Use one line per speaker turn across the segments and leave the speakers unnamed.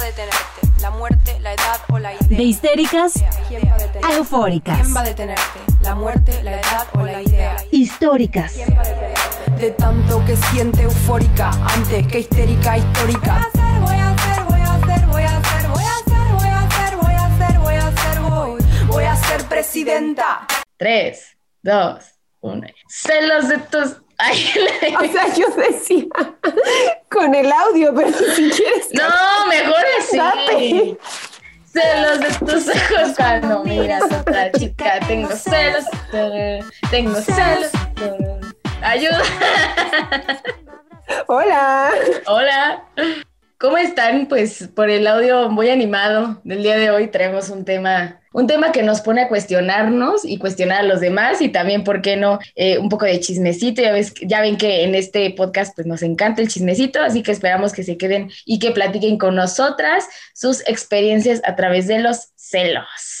a detenerte? ¿La muerte, la edad o la idea?
De histéricas
¿Quién va a
eufóricas.
¿Quién va a detenerte? ¿La muerte, la edad o la idea?
Históricas.
De tanto que siente eufórica antes que histérica histórica. Voy a hacer, voy a hacer, voy a hacer, voy a hacer, voy a hacer, voy a hacer, voy a hacer, voy. Voy a ser presidenta.
Tres, dos, uno. Celos de tus.
O sea, yo decía con el audio, pero si quieres.
no, mejor así.
Date.
Celos de tus ojos cuando miras a otra chica. Tengo celos. Tengo celos. Ayuda.
Hola.
Hola. ¿Cómo están? Pues por el audio muy animado del día de hoy traemos un tema, un tema que nos pone a cuestionarnos y cuestionar a los demás y también, ¿por qué no? Eh, un poco de chismecito. Ya, ves, ya ven que en este podcast pues nos encanta el chismecito, así que esperamos que se queden y que platiquen con nosotras sus experiencias a través de los celos.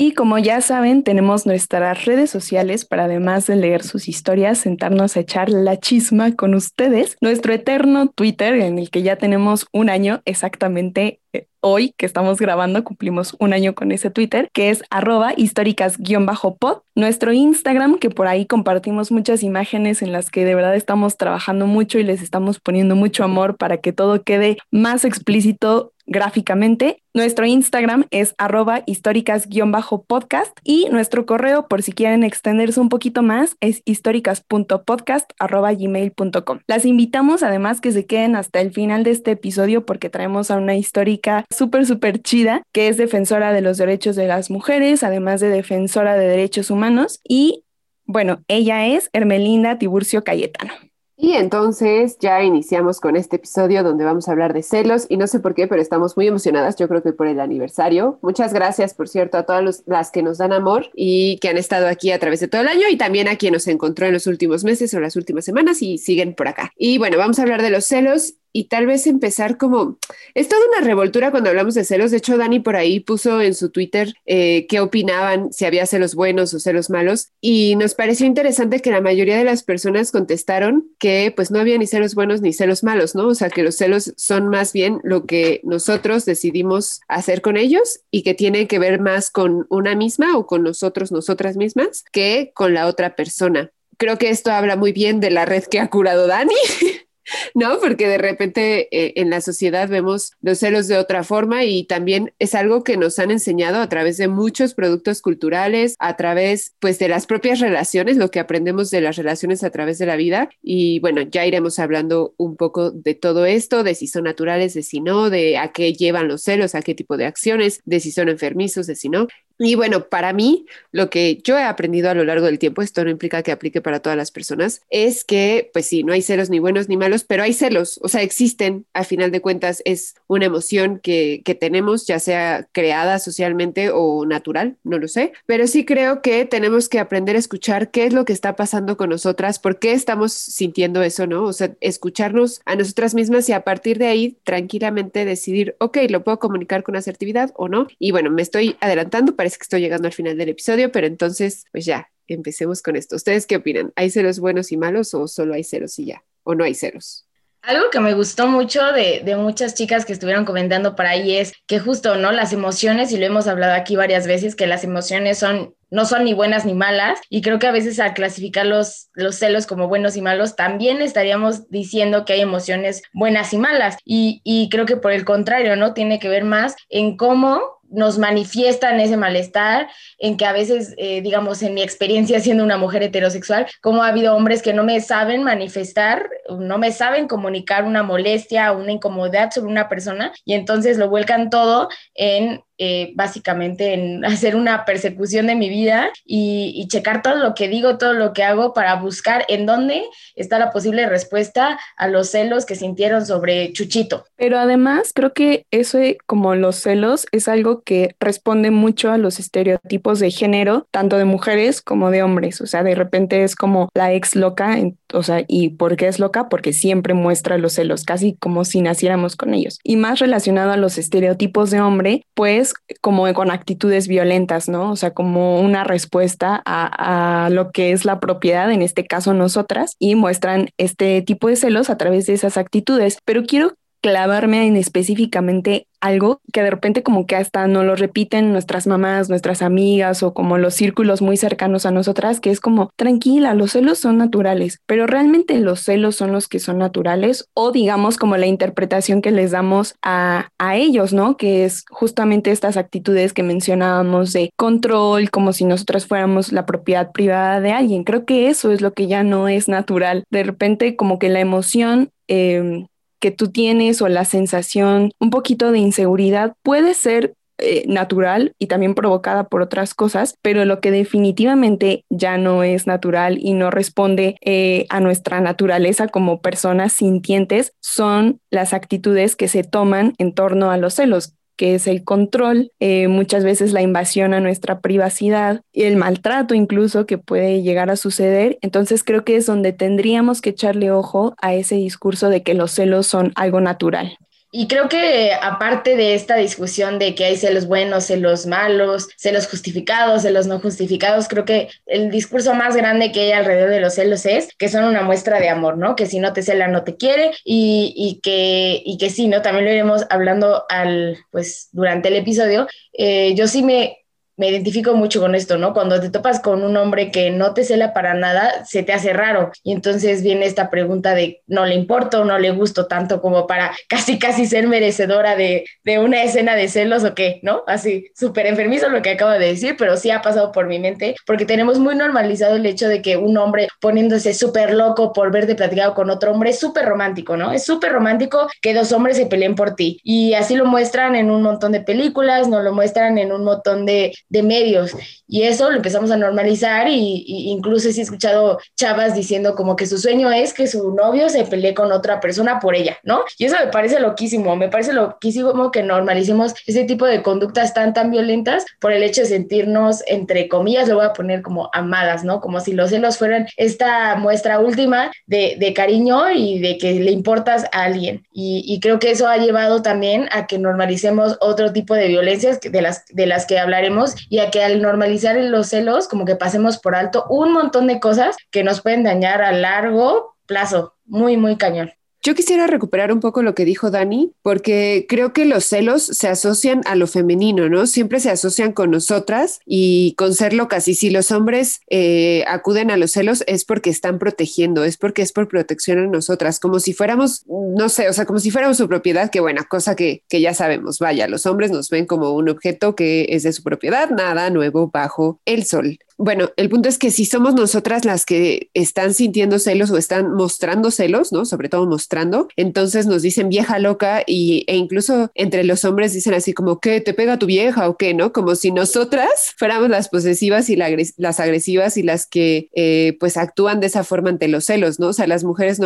Y como ya saben, tenemos nuestras redes sociales para además de leer sus historias, sentarnos a echar la chisma con ustedes. Nuestro eterno Twitter, en el que ya tenemos un año exactamente hoy que estamos grabando, cumplimos un año con ese Twitter, que es arroba históricas-pod. Nuestro Instagram, que por ahí compartimos muchas imágenes en las que de verdad estamos trabajando mucho y les estamos poniendo mucho amor para que todo quede más explícito gráficamente. Nuestro Instagram es arroba históricas-podcast y nuestro correo, por si quieren extenderse un poquito más, es históricas.podcast arroba gmail.com. Las invitamos además que se queden hasta el final de este episodio porque traemos a una histórica súper, súper chida que es defensora de los derechos de las mujeres, además de defensora de derechos humanos y bueno, ella es Hermelinda Tiburcio Cayetano.
Y entonces ya iniciamos con este episodio donde vamos a hablar de celos y no sé por qué, pero estamos muy emocionadas, yo creo que por el aniversario. Muchas gracias, por cierto, a todas las que nos dan amor y que han estado aquí a través de todo el año y también a quien nos encontró en los últimos meses o las últimas semanas y siguen por acá. Y bueno, vamos a hablar de los celos y tal vez empezar como... Es toda una revoltura cuando hablamos de celos. De hecho, Dani por ahí puso en su Twitter eh, qué opinaban, si había celos buenos o celos malos. Y nos pareció interesante que la mayoría de las personas contestaron que pues no había ni celos buenos ni celos malos, ¿no? O sea, que los celos son más bien lo que nosotros decidimos hacer con ellos y que tiene que ver más con una misma o con nosotros, nosotras mismas, que con la otra persona. Creo que esto habla muy bien de la red que ha curado Dani. ¿no? Porque de repente eh, en la sociedad vemos los celos de otra forma y también es algo que nos han enseñado a través de muchos productos culturales, a través pues de las propias relaciones, lo que aprendemos de las relaciones a través de la vida y bueno, ya iremos hablando un poco de todo esto, de si son naturales, de si no, de a qué llevan los celos, a qué tipo de acciones, de si son enfermizos, de si no. Y bueno, para mí, lo que yo he aprendido a lo largo del tiempo, esto no implica que aplique para todas las personas, es que, pues sí, no hay celos ni buenos ni malos, pero hay celos, o sea, existen, a final de cuentas, es una emoción que, que tenemos, ya sea creada socialmente o natural, no lo sé, pero sí creo que tenemos que aprender a escuchar qué es lo que está pasando con nosotras, por qué estamos sintiendo eso, ¿no? O sea, escucharnos a nosotras mismas y a partir de ahí tranquilamente decidir, ok, lo puedo comunicar con asertividad o no. Y bueno, me estoy adelantando, parece que estoy llegando al final del episodio, pero entonces, pues ya, empecemos con esto. ¿Ustedes qué opinan? ¿Hay celos buenos y malos o solo hay celos y ya? ¿O no hay celos?
Algo que me gustó mucho de, muchas chicas que estuvieron comentando por ahí es que justo, ¿no? Las emociones, y lo hemos hablado aquí varias veces, que las emociones son no son ni buenas ni malas y creo que a veces al clasificar los, los celos como buenos y malos también estaríamos diciendo que hay emociones buenas y malas y, y creo que por el contrario, ¿no? Tiene que ver más en cómo nos manifiestan ese malestar, en que a veces, eh, digamos, en mi experiencia siendo una mujer heterosexual, como ha habido hombres que no me saben manifestar, no me saben comunicar una molestia o una incomodidad sobre una persona y entonces lo vuelcan todo en eh, básicamente en hacer una persecución de mi vida y, y, checar todo lo que digo, todo lo que hago para buscar en dónde está la posible respuesta a los celos que sintieron sobre Chuchito.
Pero además creo que eso como los celos es algo que responde mucho a los estereotipos de género, tanto de mujeres como de hombres. O sea, de repente es como la ex loca, en, o sea, ¿y por qué es loca? Porque siempre muestra los celos, casi como si naciéramos con ellos. Y más relacionado a los estereotipos de hombre, pues como con actitudes violentas, ¿no? O sea, como una respuesta a, a, lo que es la propiedad, en este caso nosotras, y muestran este tipo de celos a través de esas actitudes. Pero quiero clavarme en específicamente algo que de repente como que hasta no lo repiten nuestras mamás, nuestras amigas o como los círculos muy cercanos a nosotras, que es como, tranquila, los celos son naturales, pero realmente los celos son los que son naturales o digamos como la interpretación que les damos a, a ellos, ¿no? Que es justamente estas actitudes que mencionábamos de control, como si nosotras fuéramos la propiedad privada de alguien. Creo que eso es lo que ya no es natural. De repente como que la emoción... Eh, que tú tienes o la sensación un poquito de inseguridad puede ser eh, natural y también provocada por otras cosas, pero lo que definitivamente ya no es natural y no responde eh, a nuestra naturaleza como personas sintientes son las actitudes que se toman en torno a los celos, que es el control, eh, muchas veces la invasión a nuestra privacidad y el maltrato incluso que puede llegar a suceder. Entonces creo que es donde tendríamos que echarle ojo a ese discurso de que los celos son algo natural.
Y creo que aparte de esta discusión de que hay celos buenos, celos malos, celos justificados, celos no justificados, creo que el discurso más grande que hay alrededor de los celos es que son una muestra de amor, ¿no? Que si no te cela no te quiere y, y que, y que sí, ¿no? También lo iremos hablando al, pues, durante el episodio. Eh, yo sí me me identifico mucho con esto, ¿no? Cuando te topas con un hombre que no te cela para nada, se te hace raro. Y entonces viene esta pregunta de, ¿no le importo, no le gusto tanto como para casi, casi ser merecedora de, de una escena de celos o qué, ¿no? Así, súper enfermizo lo que acabo de decir, pero sí ha pasado por mi mente, porque tenemos muy normalizado el hecho de que un hombre poniéndose súper loco por verte platicado con otro hombre es súper romántico, ¿no? Es súper romántico que dos hombres se peleen por ti. Y así lo muestran en un montón de películas, nos lo muestran en un montón de de medios. Y eso lo empezamos a normalizar y, incluso he escuchado chavas diciendo como que su sueño es que su novio se pelee con otra persona por ella, ¿no? Y eso me parece loquísimo, me parece loquísimo que normalicemos ese tipo de conductas tan, tan violentas por el hecho de sentirnos, entre comillas, lo voy a poner como amadas, ¿no? Como si los celos fueran esta muestra última de, de cariño y de que le importas a alguien. Y, y, creo que eso ha llevado también a que normalicemos otro tipo de violencias de las, de las que hablaremos y a que al normalizar los celos, como que pasemos por alto un montón de cosas que nos pueden dañar a largo plazo. Muy, muy cañón.
Yo quisiera recuperar un poco lo que dijo Dani, porque creo que los celos se asocian a lo femenino, ¿no? Siempre se asocian con nosotras y con ser locas. Y si los hombres eh, acuden a los celos es porque están protegiendo, es porque es por protección a nosotras, como si fuéramos, no sé, o sea, como si fuéramos su propiedad, que buena cosa que, que ya sabemos. Vaya, los hombres nos ven como un objeto que es de su propiedad, nada nuevo bajo el sol bueno, el punto es que si somos nosotras las que están sintiendo celos o están mostrando celos, ¿no? Sobre todo mostrando, entonces nos dicen vieja loca y, e incluso entre los hombres dicen así como que te pega tu vieja o qué, ¿no? Como si nosotras fuéramos las posesivas y las agresivas y las que eh, pues actúan de esa forma ante los celos, ¿no? O sea, las mujeres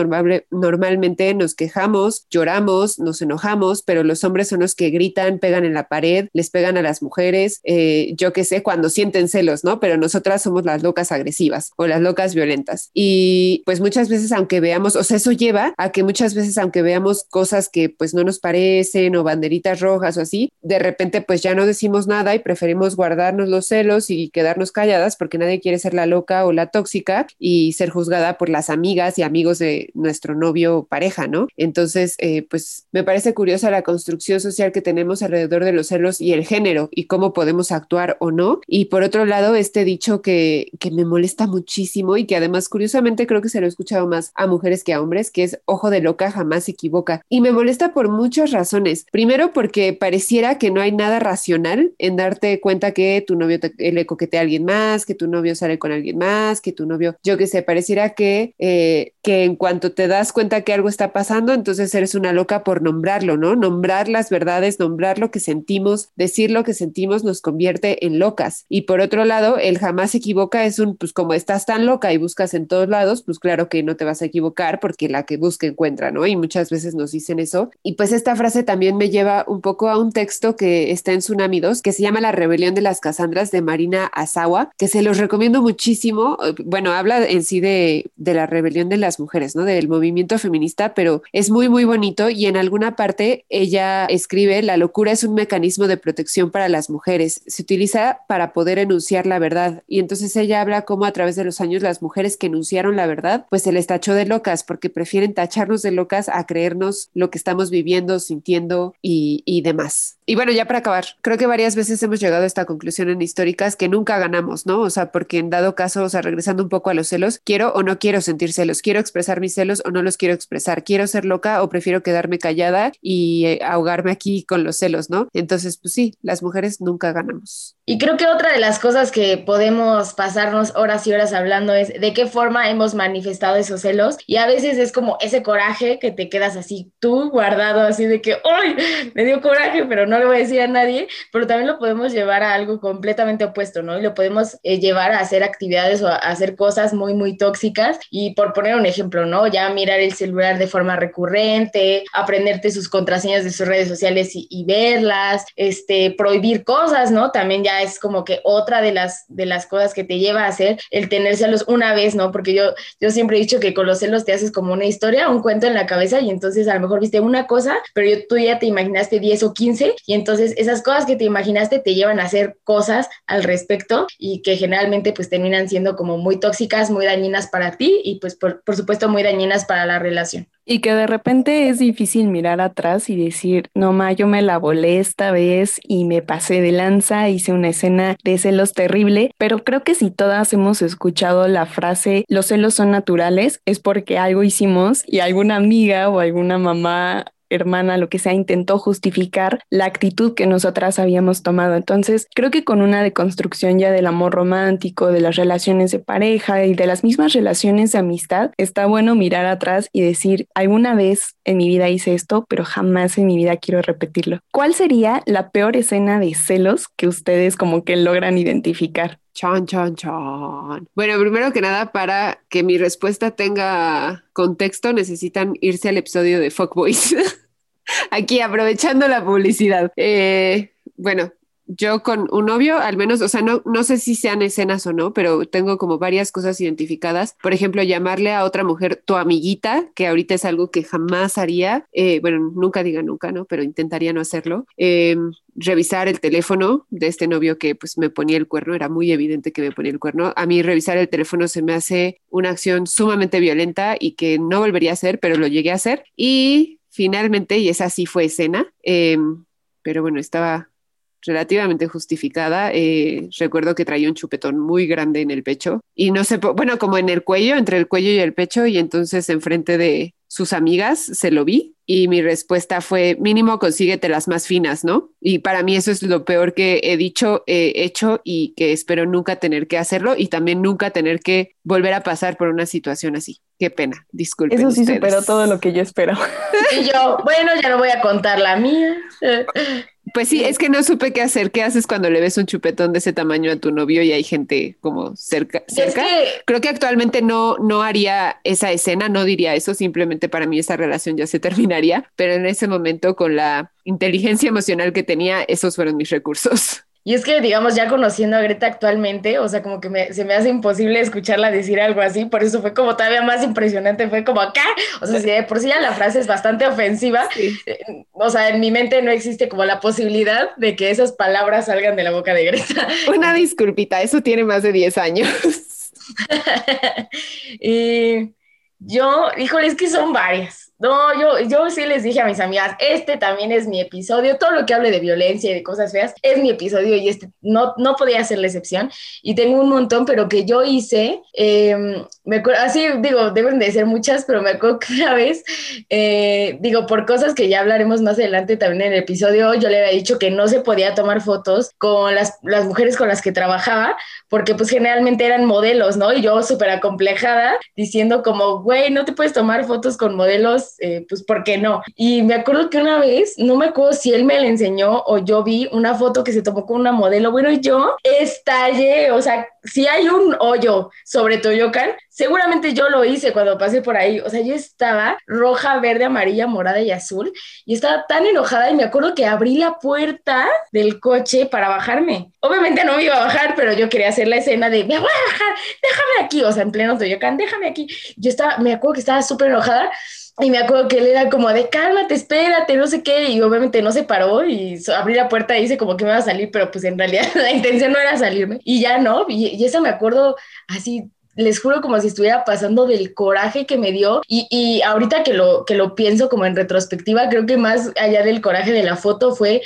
normalmente nos quejamos, lloramos, nos enojamos, pero los hombres son los que gritan, pegan en la pared, les pegan a las mujeres, eh, yo qué sé, cuando sienten celos, ¿no? Pero nosotros somos las locas agresivas o las locas violentas. Y pues muchas veces, aunque veamos, o sea, eso lleva a que muchas veces, aunque veamos cosas que pues no nos parecen o banderitas rojas o así, de repente pues ya no decimos nada y preferimos guardarnos los celos y quedarnos calladas porque nadie quiere ser la loca o la tóxica y ser juzgada por las amigas y amigos de nuestro novio o pareja, ¿no? Entonces, eh, pues me parece curiosa la construcción social que tenemos alrededor de los celos y el género y cómo podemos actuar o no. Y por otro lado, este dicho que, que me molesta muchísimo y que además curiosamente creo que se lo he escuchado más a mujeres que a hombres, que es ojo de loca jamás se equivoca. Y me molesta por muchas razones. Primero porque pareciera que no hay nada racional en darte cuenta que tu novio te, le coquetea a alguien más, que tu novio sale con alguien más, que tu novio, yo qué sé, pareciera que, eh, que en cuanto te das cuenta que algo está pasando, entonces eres una loca por nombrarlo, ¿no? Nombrar las verdades, nombrar lo que sentimos, decir lo que sentimos nos convierte en locas. Y por otro lado, el jamás más se equivoca es un, pues como estás tan loca y buscas en todos lados, pues claro que no te vas a equivocar porque la que busca encuentra, ¿no? Y muchas veces nos dicen eso. Y pues esta frase también me lleva un poco a un texto que está en Tsunami 2, que se llama La rebelión de las Casandras de Marina Asawa, que se los recomiendo muchísimo. Bueno, habla en sí de, de la rebelión de las mujeres, ¿no? Del movimiento feminista, pero es muy, muy bonito y en alguna parte ella escribe, la locura es un mecanismo de protección para las mujeres. Se utiliza para poder enunciar la verdad y entonces ella habla cómo a través de los años las mujeres que enunciaron la verdad, pues se les tachó de locas porque prefieren tacharnos de locas a creernos lo que estamos viviendo, sintiendo y, y demás. Y bueno, ya para acabar, creo que varias veces hemos llegado a esta conclusión en históricas que nunca ganamos, ¿no? O sea, porque en dado caso, o sea, regresando un poco a los celos, quiero o no quiero sentir celos, quiero expresar mis celos o no los quiero expresar, quiero ser loca o prefiero quedarme callada y eh, ahogarme aquí con los celos, ¿no? Entonces, pues sí, las mujeres nunca ganamos.
Y creo que otra de las cosas que podemos pasarnos horas y horas hablando es de qué forma hemos manifestado esos celos y a veces es como ese coraje que te quedas así tú guardado así de que, ¡ay! Me dio coraje, pero no le voy a decir a nadie, pero también lo podemos llevar a algo completamente opuesto, ¿no? Y lo podemos eh, llevar a hacer actividades o a hacer cosas muy, muy tóxicas y por poner un ejemplo, ¿no? Ya mirar el celular de forma recurrente, aprenderte sus contraseñas de sus redes sociales y, y verlas, este, prohibir cosas, ¿no? También ya es como que otra de las, de las cosas que te lleva a hacer el tener celos una vez, ¿no? Porque yo, yo siempre he dicho que con los celos te haces como una historia, un cuento en la cabeza y entonces a lo mejor viste una cosa, pero yo, tú ya te imaginaste 10 o 15 y entonces esas cosas que te imaginaste te llevan a hacer cosas al respecto y que generalmente pues terminan siendo como muy tóxicas, muy dañinas para ti y pues por, por supuesto muy dañinas para la relación.
Y que de repente es difícil mirar atrás y decir, no, ma, yo me la volé esta vez y me pasé de lanza, hice una escena de celos terrible, pero creo que si todas hemos escuchado la frase, los celos son naturales, es porque algo hicimos y alguna amiga o alguna mamá hermana, lo que sea, intentó justificar la actitud que nosotras habíamos tomado. Entonces, creo que con una deconstrucción ya del amor romántico, de las relaciones de pareja y de las mismas relaciones de amistad, está bueno mirar atrás y decir, alguna vez en mi vida hice esto, pero jamás en mi vida quiero repetirlo. ¿Cuál sería la peor escena de celos que ustedes como que logran identificar?
Chan, chan, chan. Bueno, primero que nada, para que mi respuesta tenga contexto, necesitan irse al episodio de Fuckboys. Aquí aprovechando la publicidad. Eh, bueno, yo con un novio, al menos, o sea, no, no sé si sean escenas o no, pero tengo como varias cosas identificadas. Por ejemplo, llamarle a otra mujer tu amiguita, que ahorita es algo que jamás haría. Eh, bueno, nunca diga nunca, ¿no? Pero intentaría no hacerlo. Em, revisar el teléfono de este novio que pues me ponía el cuerno, era muy evidente que me ponía el cuerno. A mí revisar el teléfono se me hace una acción sumamente violenta y que no volvería a hacer, pero lo llegué a hacer. Y finalmente, y esa sí fue escena, em, pero bueno, estaba relativamente justificada. Eh, recuerdo que traía un chupetón muy grande en el pecho y no sé, bueno, como en el cuello, entre el cuello y el pecho y entonces enfrente de sus amigas se lo vi y mi respuesta fue mínimo consíguete las más finas, ¿no? Y para mí eso es lo peor que he dicho, he hecho y que espero nunca tener que hacerlo y también nunca tener que volver a pasar por una situación así. Qué pena, disculpen.
Eso sí
ustedes.
superó todo lo que yo espero.
Y yo, bueno, ya no voy a contar la mía.
Pues sí, es que no supe qué hacer. ¿Qué haces cuando le ves un chupetón de ese tamaño a tu novio y hay gente como cerca? cerca?
que-
Creo que actualmente no, no haría esa escena, no diría eso. Simplemente para mí esa relación ya se terminaría. Pero en ese momento, con la inteligencia emocional que tenía, esos fueron mis recursos.
Y es que, digamos, ya conociendo a Greta actualmente, o sea, como que me- se me hace imposible escucharla decir algo así, por eso fue como todavía más impresionante, fue como acá, o sea, si de por sí ya la frase es bastante ofensiva, eh, o sea, en mi mente no existe como la posibilidad de que esas palabras salgan de la boca de Greta.
Una disculpita, eso tiene más de 10 años.
y yo, híjole, es que son varias. No, yo, yo sí les dije a mis amigas, este también es mi episodio, todo lo que hable de violencia y de cosas feas es mi episodio y este no, no podía ser la excepción. Y tengo un montón, pero que yo hice, eh, me acuerdo, así digo, deben de ser muchas, pero me acuerdo que una vez, eh, digo, por cosas que ya hablaremos más adelante también en el episodio, yo le había dicho que no se podía tomar fotos con las, las mujeres con las que trabajaba, porque pues generalmente eran modelos, ¿no? Y yo súper acomplejada, diciendo como, güey, no te puedes tomar fotos con modelos, eh, pues ¿por qué no? Y me acuerdo que una vez, no me acuerdo si él me la enseñó o yo vi una foto que se tomó con una modelo, bueno, yo estallé, o sea, si hay un hoyo sobre Toyocan, seguramente yo lo hice cuando pasé por ahí, o sea, yo estaba roja, verde, amarilla, morada y azul, y estaba tan enojada y me acuerdo que abrí la puerta del coche para bajarme. Obviamente no me iba a bajar, pero yo quería hacer la escena de, me voy a bajar, déjame aquí, o sea, en pleno Toyocan, déjame aquí. Yo estaba, me acuerdo que estaba súper enojada Y me acuerdo que él era como de cálmate, espérate, no sé qué. Y obviamente no se paró y abrí la puerta y dice como que me va a salir, pero pues en realidad la intención no era salirme. Y ya no. Y, y esa me acuerdo así les juro como si estuviera pasando del coraje que me dio y, y, ahorita que lo, que lo pienso como en retrospectiva, creo que más allá del coraje de la foto fue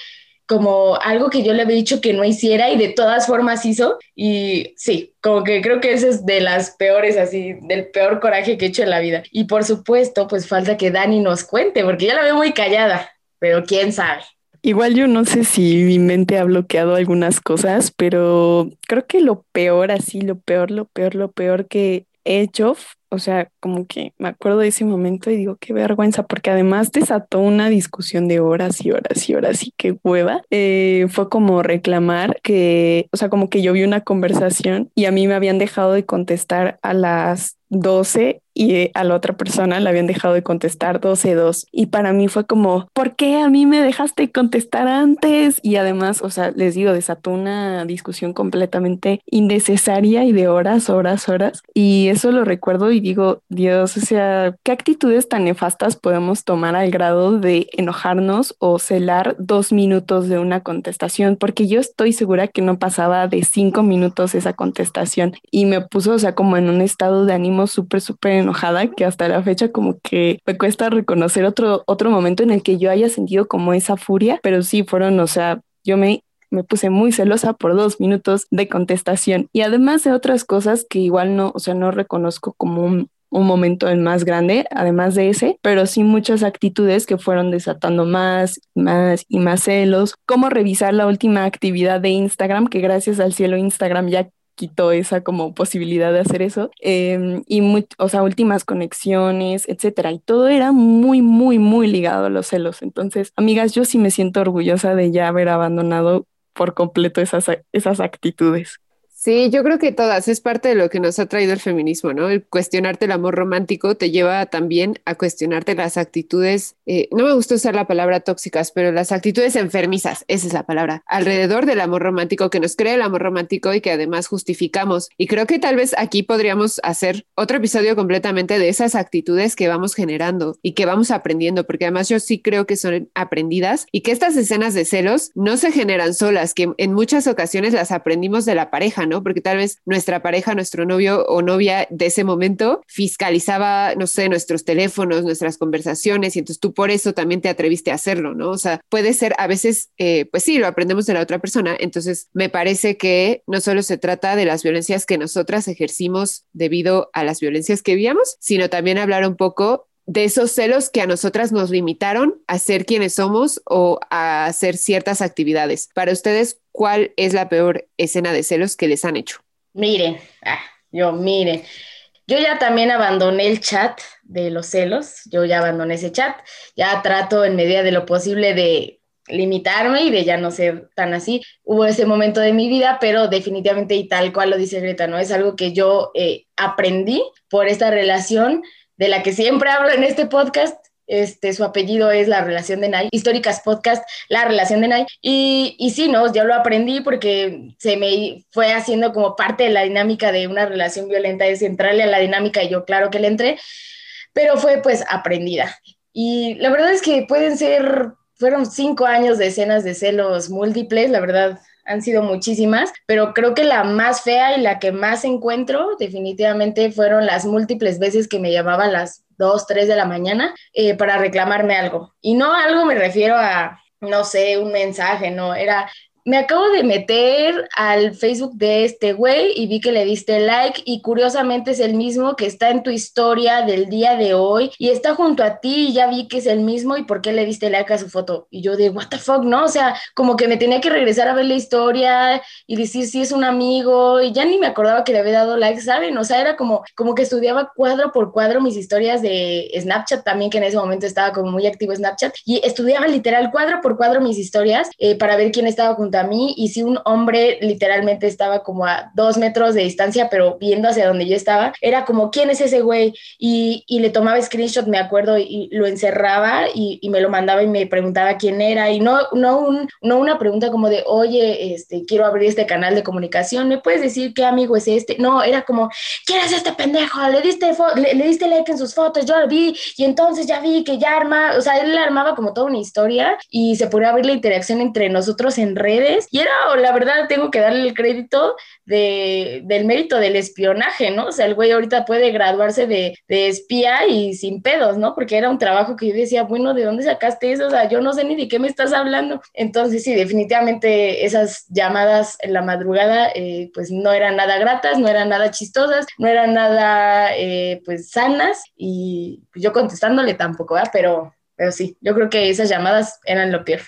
como algo que yo le había dicho que no hiciera y de todas formas hizo. Y sí, como que creo que ese es de las peores, así, del peor coraje que he hecho en la vida. Y por supuesto, pues falta que Dani nos cuente, porque ya la veo muy callada, pero quién sabe.
Igual yo no sé si mi mente ha bloqueado algunas cosas, pero creo que lo peor, así, lo peor, lo peor, lo peor que he hecho o sea, como que me acuerdo de ese momento y digo, qué vergüenza, porque además desató una discusión de horas y horas y horas y qué hueva. Eh, fue como reclamar que, o sea, como que yo vi una conversación y a mí me habían dejado de contestar a las 12 y a la otra persona le habían dejado de contestar 12-2. Y para mí fue como, ¿por qué a mí me dejaste contestar antes? Y además, o sea, les digo, desató una discusión completamente innecesaria y de horas, horas, horas. Y eso lo recuerdo y digo, Dios, o sea, ¿qué actitudes tan nefastas podemos tomar al grado de enojarnos o celar dos minutos de una contestación? Porque yo estoy segura que no pasaba de cinco minutos esa contestación y me puso, o sea, como en un estado de ánimo súper, súper enojada que hasta la fecha como que me cuesta reconocer otro, otro momento en el que yo haya sentido como esa furia, pero sí fueron, o sea, yo me me puse muy celosa por dos minutos de contestación. Y además de otras cosas que igual no, o sea, no reconozco como un, un momento el más grande, además de ese, pero sí muchas actitudes que fueron desatando más, más y más celos, como revisar la última actividad de Instagram, que gracias al cielo Instagram ya quitó esa como posibilidad de hacer eso, em, y, o sea, últimas conexiones, etcétera, y todo era muy, muy, muy ligado a los celos. Entonces, amigas, yo sí me siento orgullosa de ya haber abandonado por completo esas, esas actitudes.
Sí, yo creo que todas, es parte de lo que nos ha traído el feminismo, ¿no? El cuestionarte el amor romántico te lleva también a cuestionarte las actitudes, eh, no me gusta usar la palabra tóxicas, pero las actitudes enfermizas, esa es la palabra, alrededor del amor romántico, que nos crea el amor romántico y que además justificamos. Y creo que tal vez aquí podríamos hacer otro episodio completamente de esas actitudes que vamos generando y que vamos aprendiendo, porque además yo sí creo que son aprendidas y que estas escenas de celos no se generan solas, que en muchas ocasiones las aprendimos de la pareja, ¿no? Porque tal vez nuestra pareja, nuestro novio o novia de ese momento fiscalizaba, no sé, nuestros teléfonos, nuestras conversaciones y entonces tú por eso también te atreviste a hacerlo, ¿no? O sea, puede ser a veces, eh, pues sí, lo aprendemos de la otra persona, entonces me parece que no solo se trata de las violencias que nosotras ejercimos debido a las violencias que vivíamos, sino también hablar un poco de esos celos que a nosotras nos limitaron a ser quienes somos o a hacer ciertas actividades. Para ustedes, ¿cuál es la peor escena de celos que les han hecho?
Miren, ah, yo miren, yo ya también abandoné el chat de los celos, yo ya abandoné ese chat, ya trato en medida de lo posible de limitarme y de ya no ser tan así. Hubo ese momento de mi vida, pero definitivamente y tal cual lo dice Greta, ¿no? Es algo que yo eh, aprendí por esta relación de la que siempre hablo en este podcast. Este, su apellido es La Relación de Nay, Históricas Podcast, La Relación de Nay. Y, y sí, no, yo lo aprendí porque se me fue haciendo como parte de la dinámica de una relación violenta, es entrarle a la dinámica y yo claro que le entré, pero fue pues aprendida. Y la verdad es que pueden ser, fueron cinco años de escenas de celos múltiples, la verdad, han sido muchísimas, pero creo que la más fea y la que más encuentro definitivamente fueron las múltiples veces que me llamaban las 2, 3 de la mañana eh, para reclamarme algo. Y no algo me refiero a, no sé, un mensaje, no, era me acabo de meter al Facebook de este güey y vi que le diste like y curiosamente es el mismo que está en tu historia del día de hoy y está junto a ti y ya vi que es el mismo y por qué le diste like a su foto. Y yo de, what the fuck, ¿no? O sea, como que me tenía que regresar a ver la historia y decir si es un amigo y ya ni me acordaba que le había dado like, ¿saben? O sea, era como, como que estudiaba cuadro por cuadro mis historias de Snapchat también, que en ese momento estaba como muy activo Snapchat y estudiaba literal cuadro por cuadro mis historias eh, para ver quién estaba junto a mí y si un hombre literalmente estaba como a dos metros de distancia, pero viendo hacia donde yo estaba, era como, ¿quién es ese güey? Y, y le tomaba screenshot, me acuerdo, y lo encerraba y, y, me lo mandaba y me preguntaba quién era. Y no, no, un, no una pregunta como de, oye, este, quiero abrir este canal de comunicación, ¿me puedes decir qué amigo es este? No, era como, ¿quién es este pendejo? Le diste, le, le, diste like en sus fotos, yo lo vi y entonces ya vi que ya arma, o sea, él armaba como toda una historia y se podía abrir la interacción entre nosotros en redes y era, la verdad, tengo que darle el crédito de, del mérito del espionaje, ¿no? O sea, el güey ahorita puede graduarse de, de espía y sin pedos, ¿no? Porque era un trabajo que yo decía, bueno, ¿de dónde sacaste eso? O sea, yo no sé ni de qué me estás hablando. Entonces, sí, definitivamente esas llamadas en la madrugada, eh, pues no eran nada gratas, no eran nada chistosas, no eran nada, eh, pues, sanas y yo contestándole tampoco, ¿verdad? Pero, pero sí, yo creo que esas llamadas eran lo peor.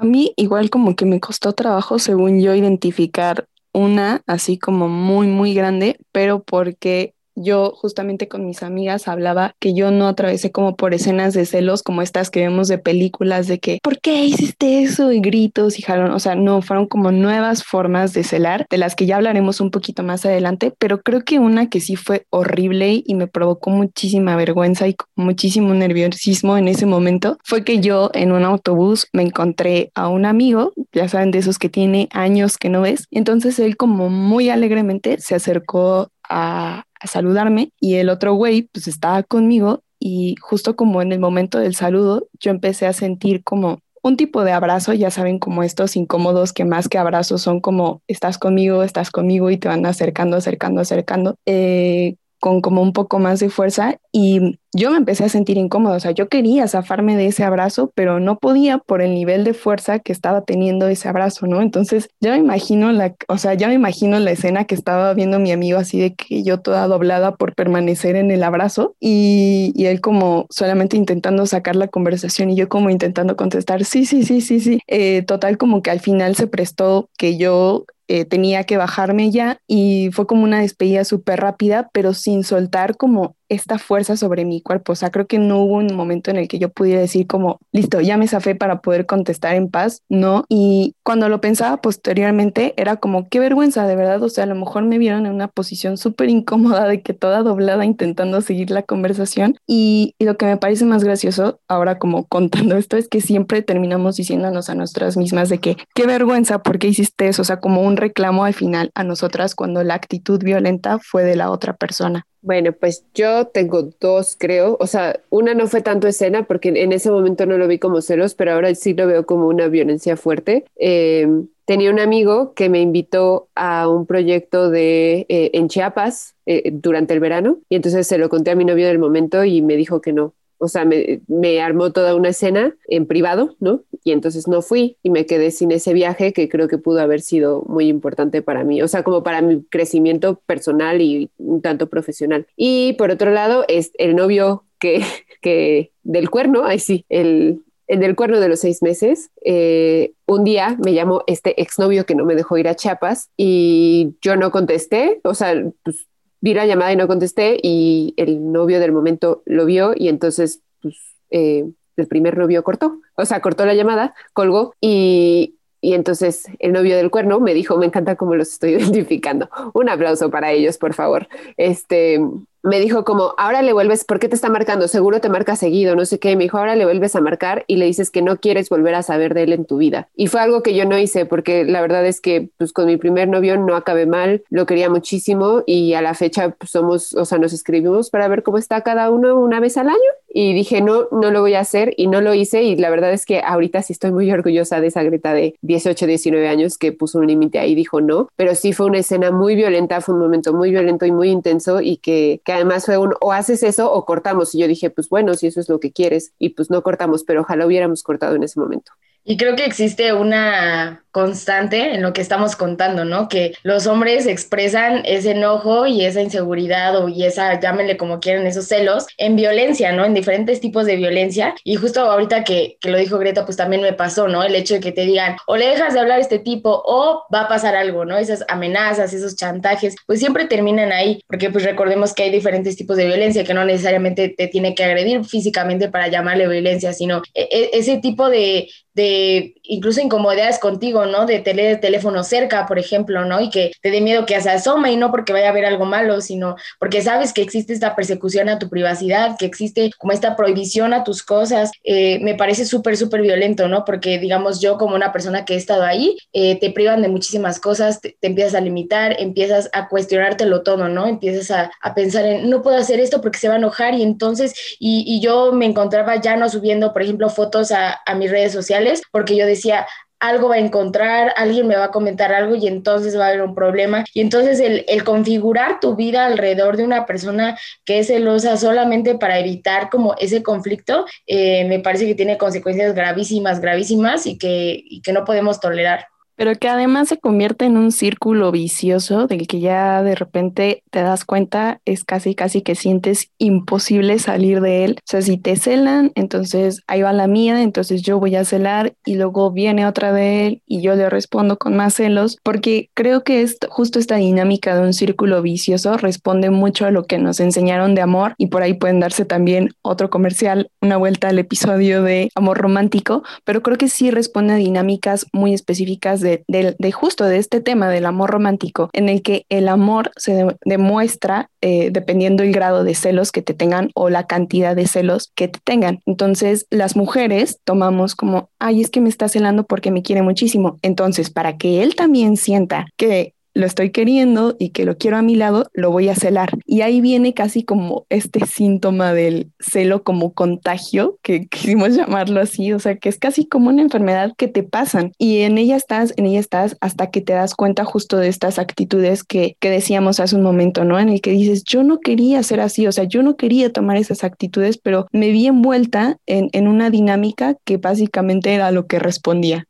A mí igual como que me costó trabajo, según yo, identificar una así como muy, muy grande, pero porque yo justamente con mis amigas hablaba que yo no atravesé como por escenas de celos como estas que vemos de películas de que, ¿por qué hiciste eso? Y gritos y jalón, o sea, no, fueron como nuevas formas de celar, de las que ya hablaremos un poquito más adelante, pero creo que una que sí fue horrible y me provocó muchísima vergüenza y muchísimo nerviosismo en ese momento fue que yo en un autobús me encontré a un amigo, ya saben, de esos que tiene años que no ves, entonces él como muy alegremente se acercó a, a saludarme y el otro güey pues estaba conmigo y justo como en el momento del saludo yo empecé a sentir como un tipo de abrazo, ya saben, como estos incómodos que más que abrazos son como estás conmigo, estás conmigo y te van acercando, acercando, acercando, eh, con como un poco más de fuerza y yo me empecé a sentir incómoda, o sea, yo quería zafarme de ese abrazo, pero no podía por el nivel de fuerza que estaba teniendo ese abrazo, ¿no? Entonces, ya me imagino la, o sea, ya me imagino la escena que estaba viendo mi amigo así de que yo toda doblada por permanecer en el abrazo y, y él como solamente intentando sacar la conversación y yo como intentando contestar, sí, sí, sí, sí, sí. Eh, total como que al final se prestó que yo eh, tenía que bajarme ya y fue como una despedida súper rápida, pero sin soltar como esta fuerza sobre mi cuerpo. O sea, creo que no hubo un momento en el que yo pudiera decir como, listo, ya me zafé para poder contestar en paz, ¿no? Y cuando lo pensaba posteriormente, era como, qué vergüenza, de verdad. O sea, a lo mejor me vieron en una posición súper incómoda de que toda doblada intentando seguir la conversación. Y, lo que me parece más gracioso ahora como contando esto es que siempre terminamos diciéndonos a nuestras mismas de que, qué vergüenza, ¿por qué hiciste eso? O sea, como un reclamo al final a nosotras cuando la actitud violenta fue de la otra persona.
Bueno, pues yo tengo dos, creo. O sea, una no fue tanto escena porque en ese momento no lo vi como celos, pero ahora sí lo veo como una violencia fuerte. Eh, tenía un amigo que me invitó a un proyecto de eh, en Chiapas eh, durante el verano y entonces se lo conté a mi novio del momento y me dijo que no, o sea, me, me, armó toda una escena en privado, ¿no? Y entonces no fui y me quedé sin ese viaje que creo que pudo haber sido muy importante para mí, o sea, como para mi crecimiento personal y un tanto profesional. Y por otro lado, es el novio que, que del cuerno, ay sí, el, el del cuerno de los seis meses, eh, un día me llamó este exnovio que no me dejó ir a Chiapas y yo no contesté, o sea, pues vi la llamada y no contesté y el novio del momento lo vio y entonces pues, eh, el primer novio cortó, o sea, cortó la llamada, colgó y, y entonces el novio del cuerno me dijo, me encanta cómo los estoy identificando. Un aplauso para ellos, por favor. Este, me dijo como, ahora le vuelves, ¿por qué te está marcando? Seguro te marca seguido, no sé qué. Me dijo, ahora le vuelves a marcar y le dices que no quieres volver a saber de él en tu vida. Y fue algo que yo no hice porque la verdad es que pues con mi primer novio no acabé mal, lo quería muchísimo y a la fecha pues, somos, o sea, nos escribimos para ver cómo está cada uno una vez al año y dije, no, no lo voy a hacer y no lo hice y la verdad es que ahorita sí estoy muy orgullosa de esa Greta de 18, 19 años que puso un límite ahí y dijo no, pero sí fue una escena muy violenta, fue un momento muy violento y muy intenso y que, que además fue un o haces eso o cortamos y yo dije, pues bueno, si eso es lo que quieres y pues no cortamos, pero ojalá hubiéramos cortado en ese momento.
Y creo que existe una constante en lo que estamos contando, ¿no? Que los hombres expresan ese enojo y esa inseguridad o y esa, llámenle como quieran, esos celos en violencia, ¿no? En diferentes tipos de violencia. Y justo ahorita que, que lo dijo Greta, pues también me pasó, ¿no? El hecho de que te digan, o le dejas de hablar a este tipo o va a pasar algo, ¿no? Esas amenazas, esos chantajes, pues siempre terminan ahí, porque pues recordemos que hay diferentes tipos de violencia que no necesariamente te tiene que agredir físicamente para llamarle violencia, sino e, e, ese tipo de de incluso incomodidades contigo, ¿no? De tener teléfono cerca, por ejemplo, ¿no? Y que te dé miedo que se asoma y no porque vaya a haber algo malo, sino porque sabes que existe esta persecución a tu privacidad, que existe como esta prohibición a tus cosas. Eh, me parece súper, súper violento, ¿no? Porque, digamos, yo como una persona que he estado ahí, eh, te privan de muchísimas cosas, te, empiezas a limitar, empiezas a cuestionártelo todo, ¿no? Empiezas a, pensar en, no puedo hacer esto porque se va a enojar y entonces, y, yo me encontraba ya no subiendo, por ejemplo, fotos a mis redes sociales porque yo decía, algo va a encontrar, alguien me va a comentar algo y entonces va a haber un problema. Y entonces el, configurar tu vida alrededor de una persona que es celosa solamente para evitar como ese conflicto, eh, me parece que tiene consecuencias gravísimas, gravísimas y que, y que no podemos tolerar
pero que además se convierte en un círculo vicioso del que ya de repente te das cuenta, es casi, casi que sientes imposible salir de él. O sea, si te celan, entonces ahí va la mía, entonces yo voy a celar y luego viene otra de él y yo le respondo con más celos, porque creo que esto, justo esta dinámica de un círculo vicioso responde mucho a lo que nos enseñaron de amor y por ahí pueden darse también otro comercial, una vuelta al episodio de amor romántico, pero creo que sí responde a dinámicas muy específicas de de, justo de este tema del amor romántico, en el que el amor se demuestra eh, dependiendo el grado de celos que te tengan o la cantidad de celos que te tengan. Entonces, las mujeres tomamos como, ay, es que me está celando porque me quiere muchísimo. Entonces, para que él también sienta que lo estoy queriendo y que lo quiero a mi lado, lo voy a celar. Y ahí viene casi como este síntoma del celo como contagio, que quisimos llamarlo así, o sea, que es casi como una enfermedad que te pasan y en ella estás, en ella estás hasta que te das cuenta justo de estas actitudes que, que decíamos hace un momento, ¿no? En el que dices, yo no quería ser así, o sea, yo no quería tomar esas actitudes, pero me vi envuelta en, en una dinámica que básicamente era lo que respondía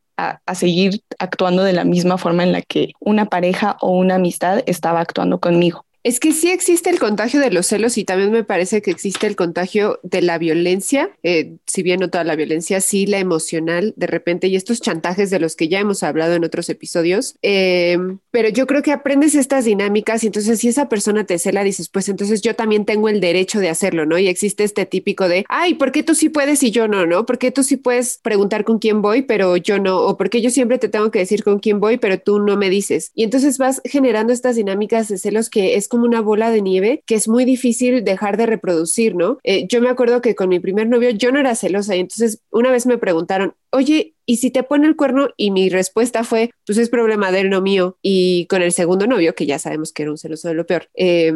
a, seguir actuando de la misma forma en la que una pareja o una amistad estaba actuando conmigo.
Es que sí existe el contagio de los celos y también me parece que existe el contagio de la violencia, eh, si bien no toda la violencia, sí la emocional de repente y estos chantajes de los que ya hemos hablado en otros episodios. Eh, pero yo creo que aprendes estas dinámicas y entonces si esa persona te cela, dices, pues entonces yo también tengo el derecho de hacerlo, ¿no? Y existe este típico de, ay, ¿por qué tú sí puedes y yo no, no? ¿Por qué tú sí puedes preguntar con quién voy, pero yo no? ¿O por qué yo siempre te tengo que decir con quién voy, pero tú no me dices? Y entonces vas generando estas dinámicas de celos que es como una bola de nieve que es muy difícil dejar de reproducir, ¿no? Eh, yo me acuerdo que con mi primer novio yo no era celosa y entonces una vez me preguntaron, oye, ¿y si te pone el cuerno? Y mi respuesta fue, pues es problema de él, no mío. Y con el segundo novio, que ya sabemos que era un celoso de lo peor, eh,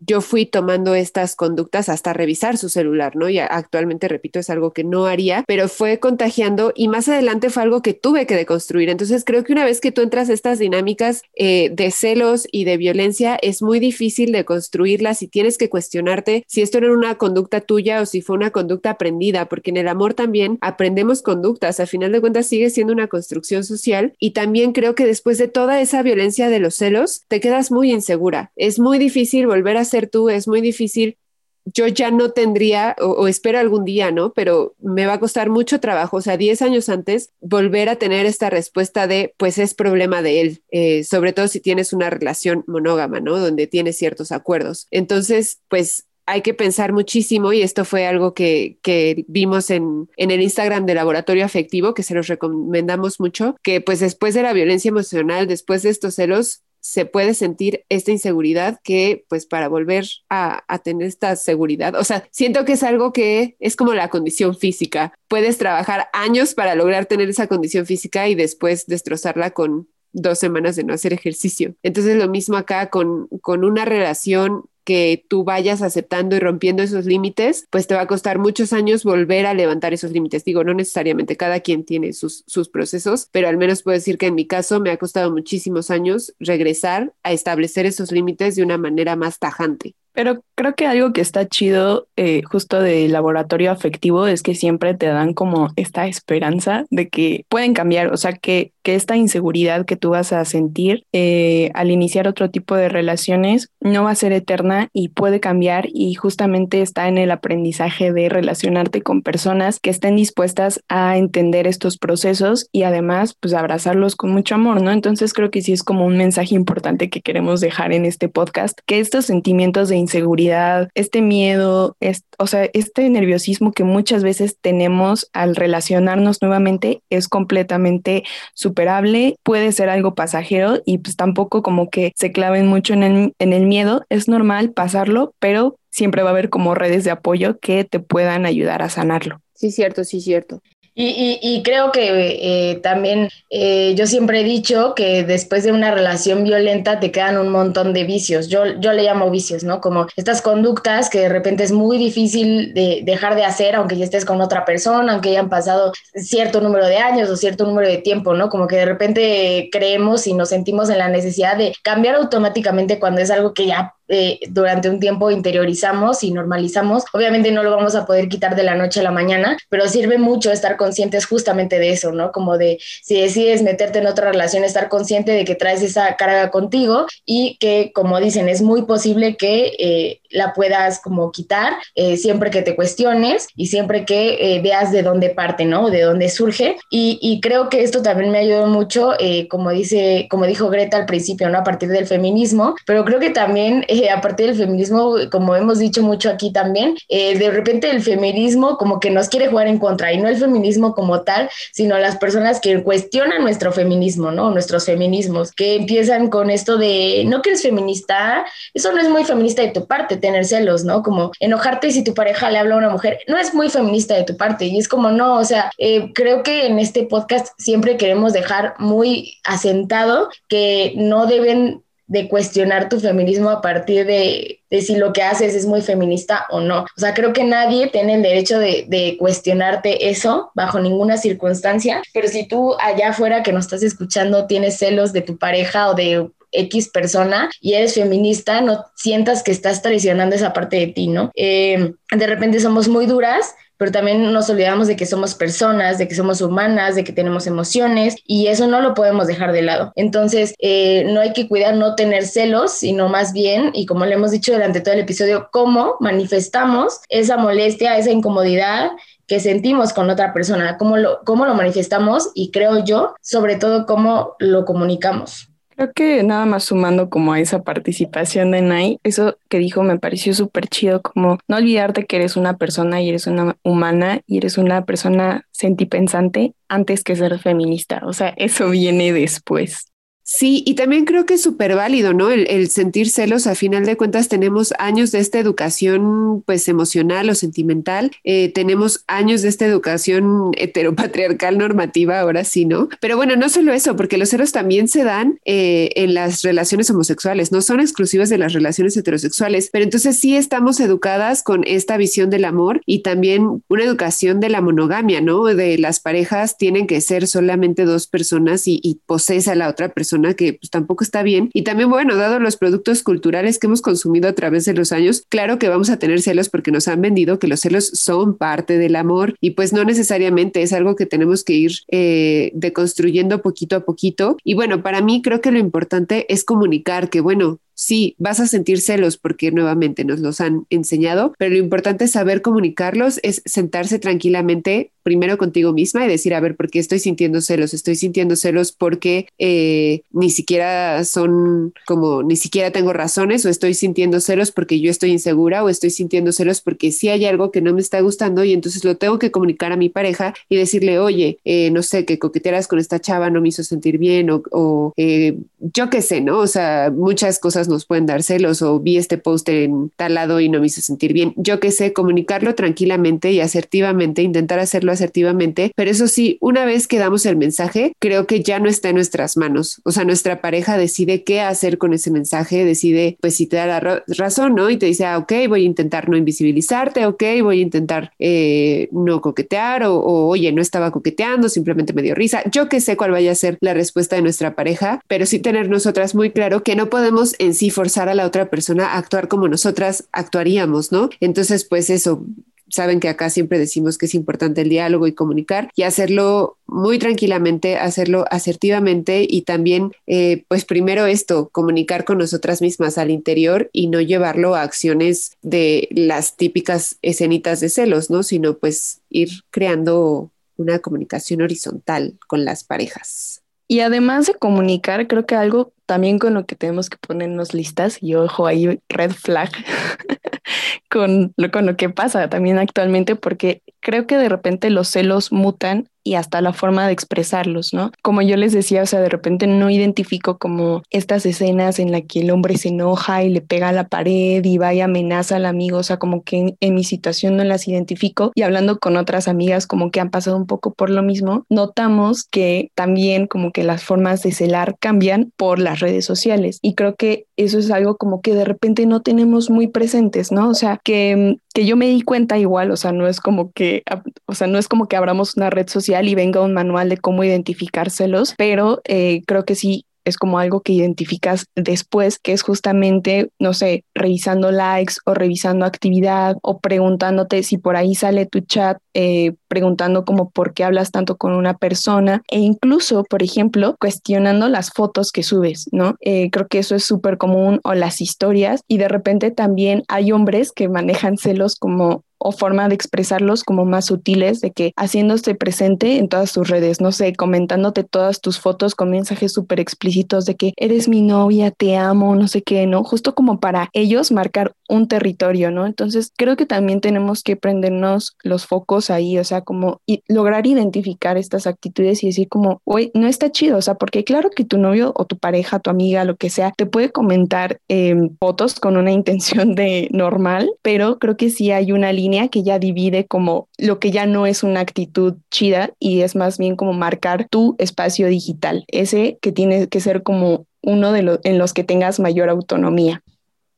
yo fui tomando estas conductas hasta revisar su celular, ¿no? Y actualmente, repito, es algo que no haría, pero fue contagiando y más adelante fue algo que tuve que deconstruir. Entonces, creo que una vez que tú entras a estas dinámicas eh, de celos y de violencia, es muy difícil de construirlas y tienes que cuestionarte si esto era una conducta tuya o si fue una conducta aprendida, porque en el amor también aprendemos conductas. A final de cuentas, sigue siendo una construcción social y también creo que después de toda esa violencia de los celos, te quedas muy insegura. Es muy difícil volver a ser tú, es muy difícil. Yo ya no tendría, o, espero algún día, ¿no? Pero me va a costar mucho trabajo, o sea, 10 años antes, volver a tener esta respuesta de, pues es problema de él, eh, sobre todo si tienes una relación monógama, ¿no? Donde tienes ciertos acuerdos. Entonces, pues hay que pensar muchísimo y esto fue algo que, que vimos en, en, el Instagram de Laboratorio Afectivo, que se los recomendamos mucho, que pues después de la violencia emocional, después de estos celos, se puede sentir esta inseguridad que pues para volver a, tener esta seguridad, o sea, siento que es algo que es como la condición física. Puedes trabajar años para lograr tener esa condición física y después destrozarla con dos semanas de no hacer ejercicio. Entonces lo mismo acá con, con una relación que tú vayas aceptando y rompiendo esos límites, pues te va a costar muchos años volver a levantar esos límites. Digo, no necesariamente cada quien tiene sus, sus procesos, pero al menos puedo decir que en mi caso me ha costado muchísimos años regresar a establecer esos límites de una manera más tajante.
Pero creo que algo que está chido eh, justo del laboratorio afectivo es que siempre te dan como esta esperanza de que pueden cambiar, o sea, que, que esta inseguridad que tú vas a sentir eh, al iniciar otro tipo de relaciones no va a ser eterna y puede cambiar y justamente está en el aprendizaje de relacionarte con personas que estén dispuestas a entender estos procesos y además pues abrazarlos con mucho amor, ¿no? Entonces creo que sí es como un mensaje importante que queremos dejar en este podcast, que estos sentimientos de inseguridad, este miedo, o sea, este nerviosismo que muchas veces tenemos al relacionarnos nuevamente es completamente superable, puede ser algo pasajero y pues tampoco como que se claven mucho en el, en el miedo, es normal pasarlo, pero siempre va a haber como redes de apoyo que te puedan ayudar a sanarlo.
Sí, cierto, sí, cierto.
Y, creo que eh, también eh, yo siempre he dicho que después de una relación violenta te quedan un montón de vicios. Yo, yo le llamo vicios, ¿no? Como estas conductas que de repente es muy difícil de dejar de hacer, aunque ya estés con otra persona, aunque hayan pasado cierto número de años o cierto número de tiempo, ¿no? Como que de repente creemos y nos sentimos en la necesidad de cambiar automáticamente cuando es algo que ya eh, durante un tiempo interiorizamos y normalizamos. Obviamente no lo vamos a poder quitar de la noche a la mañana, pero sirve mucho estar conscientes justamente de eso, ¿no? Como de si decides meterte en otra relación, estar consciente de que traes esa carga contigo y que, como dicen, es muy posible que eh, la puedas como quitar eh, siempre que te cuestiones y siempre que veas de dónde parte, ¿no? De dónde surge. Y, creo que esto también me ayudó mucho, como dice, como dijo Greta al principio, ¿no? A partir del feminismo, pero creo que también eh, a partir del feminismo, como hemos dicho mucho aquí también, eh, de repente el feminismo como que nos quiere jugar en contra y no el feminismo como tal, sino las personas que cuestionan nuestro feminismo, ¿no? Nuestros feminismos, que empiezan con esto de, no que eres feminista, eso no es muy feminista de tu parte, tener celos, ¿no? Como enojarte si tu pareja le habla a una mujer, no es muy feminista de tu parte y es como, no, o sea, eh, creo que en este podcast siempre queremos dejar muy asentado que no deben de cuestionar tu feminismo a partir de, si lo que haces es muy feminista o no. O sea, creo que nadie tiene el derecho de, de, cuestionarte eso bajo ninguna circunstancia, pero si tú allá afuera que nos estás escuchando tienes celos de tu pareja o de X persona y eres feminista, no sientas que estás traicionando esa parte de ti, ¿no? Eh, de repente somos muy duras pero también nos olvidamos de que somos personas, de que somos humanas, de que tenemos emociones y eso no lo podemos dejar de lado. Entonces, eh, no hay que cuidar no tener celos, sino más bien, y como le hemos dicho durante todo el episodio, cómo manifestamos esa molestia, esa incomodidad que sentimos con otra persona, cómo lo, cómo lo manifestamos y creo yo, sobre todo, cómo lo comunicamos.
Creo que nada más sumando como a esa participación de Nai, eso que dijo me pareció súper chido, como no olvidarte que eres una persona y eres una humana y eres una persona sentipensante antes que ser feminista. O sea, eso viene después.
Sí, y también creo que es súper válido, ¿no? El, sentir celos, a final de cuentas tenemos años de esta educación pues emocional o sentimental, eh, tenemos años de esta educación heteropatriarcal normativa, ahora sí, ¿no? Pero bueno, no solo eso, porque los celos también se dan eh, en las relaciones homosexuales, no son exclusivas de las relaciones heterosexuales, pero entonces sí estamos educadas con esta visión del amor y también una educación de la monogamia, ¿no? De las parejas tienen que ser solamente dos personas y, y a la otra persona que pues tampoco está bien. Y también, bueno, dado los productos culturales que hemos consumido a través de los años, claro que vamos a tener celos porque nos han vendido que los celos son parte del amor y pues no necesariamente es algo que tenemos que ir eh, deconstruyendo poquito a poquito. Y bueno, para mí creo que lo importante es comunicar que, bueno, sí, vas a sentir celos porque nuevamente nos los han enseñado, pero lo importante es saber comunicarlos, es sentarse tranquilamente primero contigo misma y decir, a ver, ¿por qué estoy sintiendo celos? Estoy sintiendo celos porque eh, ni siquiera son como, ni siquiera tengo razones o estoy sintiendo celos porque yo estoy insegura o estoy sintiendo celos porque sí hay algo que no me está gustando y entonces lo tengo que comunicar a mi pareja y decirle, oye, eh, no sé, que coquetearas con esta chava no me hizo sentir bien o, eh, yo qué sé, ¿no? O sea, muchas cosas nos pueden dar celos o vi este póster en tal lado y no me hizo sentir bien. Yo que sé, comunicarlo tranquilamente y asertivamente, intentar hacerlo asertivamente, pero eso sí, una vez que damos el mensaje, creo que ya no está en nuestras manos. O sea, nuestra pareja decide qué hacer con ese mensaje, decide, pues si te da la razón, ¿no? Y te dice, ah, ok, voy a intentar no invisibilizarte, ok, voy a intentar eh, no coquetear o, o, oye, no estaba coqueteando, simplemente me dio risa. Yo que sé cuál vaya a ser la respuesta de nuestra pareja, pero sí tener nosotras muy claro que no podemos en sí forzar a la otra persona a actuar como nosotras actuaríamos, ¿no? Entonces, pues eso, saben que acá siempre decimos que es importante el diálogo y comunicar y hacerlo muy tranquilamente, hacerlo asertivamente y también, eh, pues primero esto, comunicar con nosotras mismas al interior y no llevarlo a acciones de las típicas escenitas de celos, ¿no? Sino pues ir creando una comunicación horizontal con las parejas.
Y además de comunicar, creo que algo también con lo que tenemos que ponernos listas, y ojo ahí, red flag, con, lo, con lo que pasa también actualmente, porque creo que de repente los celos mutan y hasta la forma de expresarlos, ¿no? Como yo les decía, o sea, de repente no identifico como estas escenas en las que el hombre se enoja y le pega a la pared y va y amenaza al amigo, o sea, como que en, mi situación no las identifico y hablando con otras amigas como que han pasado un poco por lo mismo, notamos que también como que las formas de celar cambian por las redes sociales y creo que eso es algo como que de repente no tenemos muy presentes, ¿no? O sea, que, que yo me di cuenta igual, o sea, no es como que, o sea, no es como que abramos una red social y venga un manual de cómo identificárselos, pero eh, creo que sí es como algo que identificas después, que es justamente, no sé, revisando likes o revisando actividad o preguntándote si por ahí sale tu chat, eh, preguntando como por qué hablas tanto con una persona e incluso, por ejemplo, cuestionando las fotos que subes, ¿no? Eh, creo que eso es súper común o las historias y de repente también hay hombres que manejan celos como o forma de expresarlos como más sutiles, de que haciéndose presente en todas tus redes, no sé, comentándote todas tus fotos con mensajes súper explícitos de que eres mi novia, te amo, no sé qué, ¿no? Justo como para ellos marcar un territorio, ¿no? Entonces creo que también tenemos que prendernos los focos ahí, o sea, como lograr identificar estas actitudes y decir como, oye, no está chido, o sea, porque claro que tu novio o tu pareja, tu amiga, lo que sea, te puede comentar em, fotos con una intención de normal, pero creo que sí hay una línea que ya divide como lo que ya no es una actitud chida y es más bien como marcar tu espacio digital, ese que tiene que ser como uno de los en los que tengas mayor autonomía.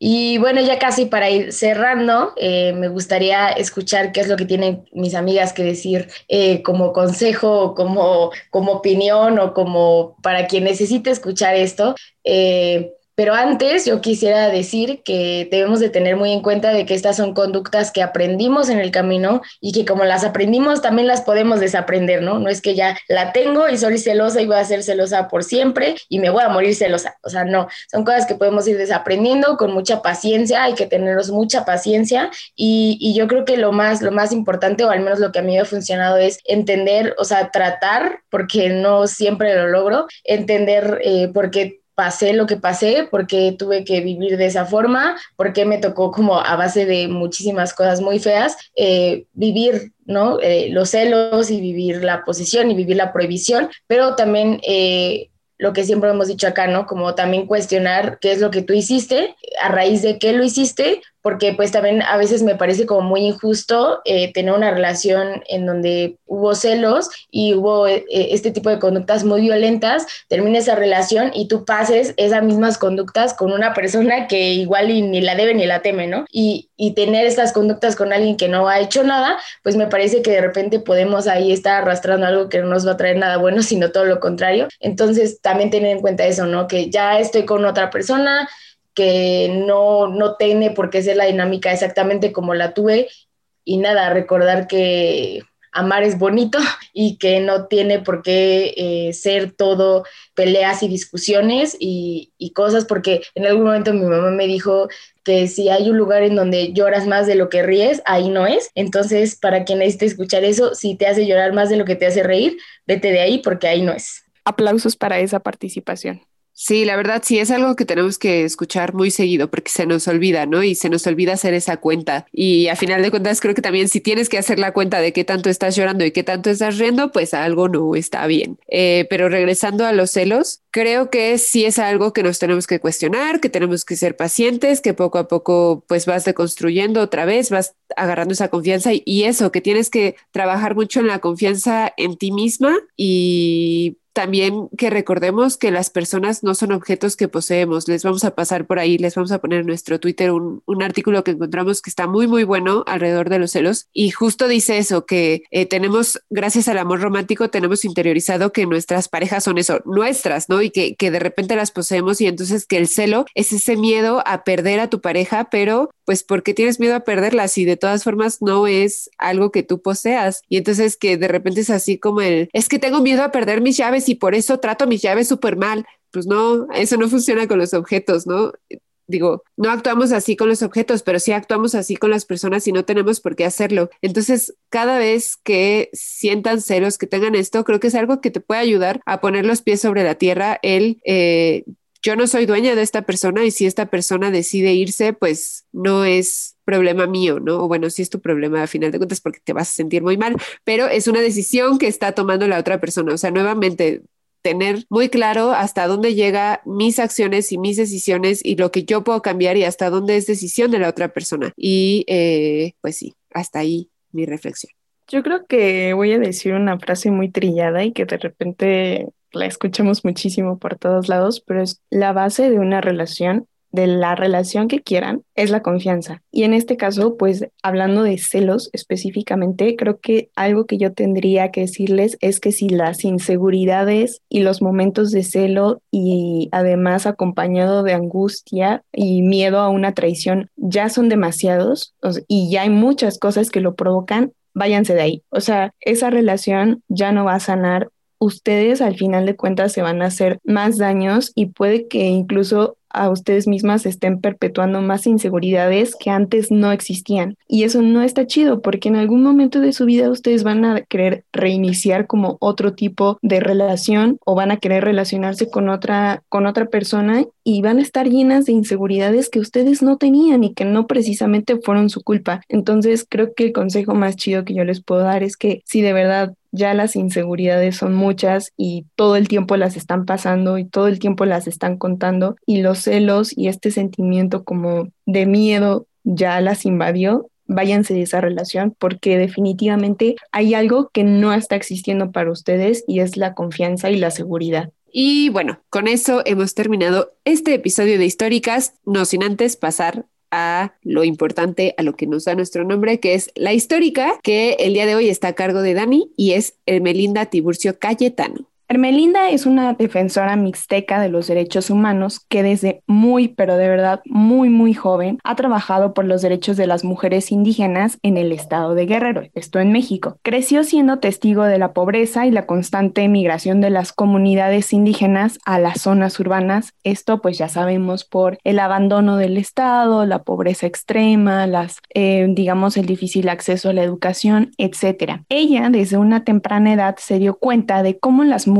Y bueno, ya casi para ir cerrando, eh, me gustaría escuchar qué es lo que tienen mis amigas que decir eh, como consejo, como, como opinión o como para quien necesite escuchar esto. Eh, pero antes yo quisiera decir que debemos de tener muy en cuenta de que estas son conductas que aprendimos en el camino y que como las aprendimos también las podemos desaprender, ¿no? No es que ya la tengo y soy celosa y voy a ser celosa por siempre y me voy a morir celosa. O sea, no, son cosas que podemos ir desaprendiendo con mucha paciencia, hay que tenernos mucha paciencia y, y yo creo que lo más, lo más importante o al menos lo que a mí me ha funcionado es entender, o sea, tratar, porque no siempre lo logro, entender eh, por qué pasé lo que pasé, porque tuve que vivir de esa forma, porque me tocó como a base de muchísimas cosas muy feas, eh, vivir ¿no? Eh, los celos y vivir la posición y vivir la prohibición, pero también eh, lo que siempre hemos dicho acá, ¿no? Como también cuestionar qué es lo que tú hiciste, a raíz de qué lo hiciste, porque pues también a veces me parece como muy injusto eh, tener una relación en donde hubo celos y hubo eh, este tipo de conductas muy violentas, termina esa relación y tú pases esas mismas conductas con una persona que igual ni la debe ni la teme, ¿no? Y, y tener estas conductas con alguien que no ha hecho nada, pues me parece que de repente podemos ahí estar arrastrando algo que no nos va a traer nada bueno, sino todo lo contrario. Entonces también tener en cuenta eso, ¿no? Que ya estoy con otra persona, que no, no tiene por qué ser la dinámica exactamente como la tuve y nada, recordar que amar es bonito y que no tiene por qué eh, ser todo peleas y discusiones y, y, cosas, porque en algún momento mi mamá me dijo que si hay un lugar en donde lloras más de lo que ríes, ahí no es. Entonces, para quien necesite escuchar eso, si te hace llorar más de lo que te hace reír, vete de ahí porque ahí no es.
Aplausos para esa participación.
Sí, la verdad sí es algo que tenemos que escuchar muy seguido porque se nos olvida, ¿no? Y se nos olvida hacer esa cuenta. Y a final de cuentas creo que también si tienes que hacer la cuenta de qué tanto estás llorando y qué tanto estás riendo, pues algo no está bien. Eh, pero regresando a los celos, creo que sí es algo que nos tenemos que cuestionar, que tenemos que ser pacientes, que poco a poco pues vas deconstruyendo otra vez, vas agarrando esa confianza y, y eso, que tienes que trabajar mucho en la confianza en ti misma y también que recordemos que las personas no son objetos que poseemos. Les vamos a pasar por ahí, les vamos a poner en nuestro Twitter un, artículo que encontramos que está muy, muy bueno alrededor de los celos. Y justo dice eso, que eh, tenemos, gracias al amor romántico, tenemos interiorizado que nuestras parejas son eso, nuestras, ¿no? Y que, que de repente las poseemos y entonces que el celo es ese miedo a perder a tu pareja, pero pues porque tienes miedo a perderla si de todas formas no es algo que tú poseas. Y entonces que de repente es así como el, es que tengo miedo a perder mis llaves y por eso trato mis llaves súper mal. Pues no, eso no funciona con los objetos, ¿no? digo, no actuamos así con los objetos, pero sí actuamos así con las personas y no tenemos por qué hacerlo. Entonces, cada vez que sientan celos, que tengan esto, creo que es algo que te puede ayudar a poner los pies sobre la tierra, el... Eh, yo no soy dueña de esta persona y si esta persona decide irse, pues no es problema mío, ¿no? O bueno, sí es tu problema a final de cuentas porque te vas a sentir muy mal, pero es una decisión que está tomando la otra persona. O sea, nuevamente, tener muy claro hasta dónde llega mis acciones y mis decisiones y lo que yo puedo cambiar y hasta dónde es decisión de la otra persona. Y eh, pues sí, hasta ahí mi reflexión.
Yo creo que voy a decir una frase muy trillada y que de repente la escuchamos muchísimo por todos lados, pero es la base de una relación de la relación que quieran es la confianza. Y en este caso, pues hablando de celos específicamente, creo que algo que yo tendría que decirles es que si las inseguridades y los momentos de celo y además acompañado de angustia y miedo a una traición ya son demasiados y ya hay muchas cosas que lo provocan, váyanse de ahí. O sea, esa relación ya no va a sanar ustedes al final de cuentas se van a hacer más daños y puede que incluso a ustedes mismas estén perpetuando más inseguridades que antes no existían. Y eso no está chido porque en algún momento de su vida ustedes van a querer reiniciar como otro tipo de relación o van a querer relacionarse con otra, con otra persona y van a estar llenas de inseguridades que ustedes no tenían y que no precisamente fueron su culpa. Entonces creo que el consejo más chido que yo les puedo dar es que si de verdad ya las inseguridades son muchas y todo el tiempo las están pasando y todo el tiempo las están contando y los celos y este sentimiento como de miedo ya las invadió, váyanse de esa relación porque definitivamente hay algo que no está existiendo para ustedes y es la confianza y la seguridad.
Y bueno, con eso hemos terminado este episodio de Históricas, no sin antes pasar a lo importante, a lo que nos da nuestro nombre, que es la histórica, que el día de hoy está a cargo de Dani y es Melinda Tiburcio Cayetano.
Hermelinda es una defensora mixteca de los derechos humanos que desde muy, pero de verdad muy, muy joven ha trabajado por los derechos de las mujeres indígenas en el estado de Guerrero, esto en México. Creció siendo testigo de la pobreza y la constante migración de las comunidades indígenas a las zonas urbanas, esto pues ya sabemos por el abandono del estado, la pobreza extrema, las, eh, digamos, el difícil acceso a la educación, etc. Ella desde una temprana edad se dio cuenta de cómo las mujeres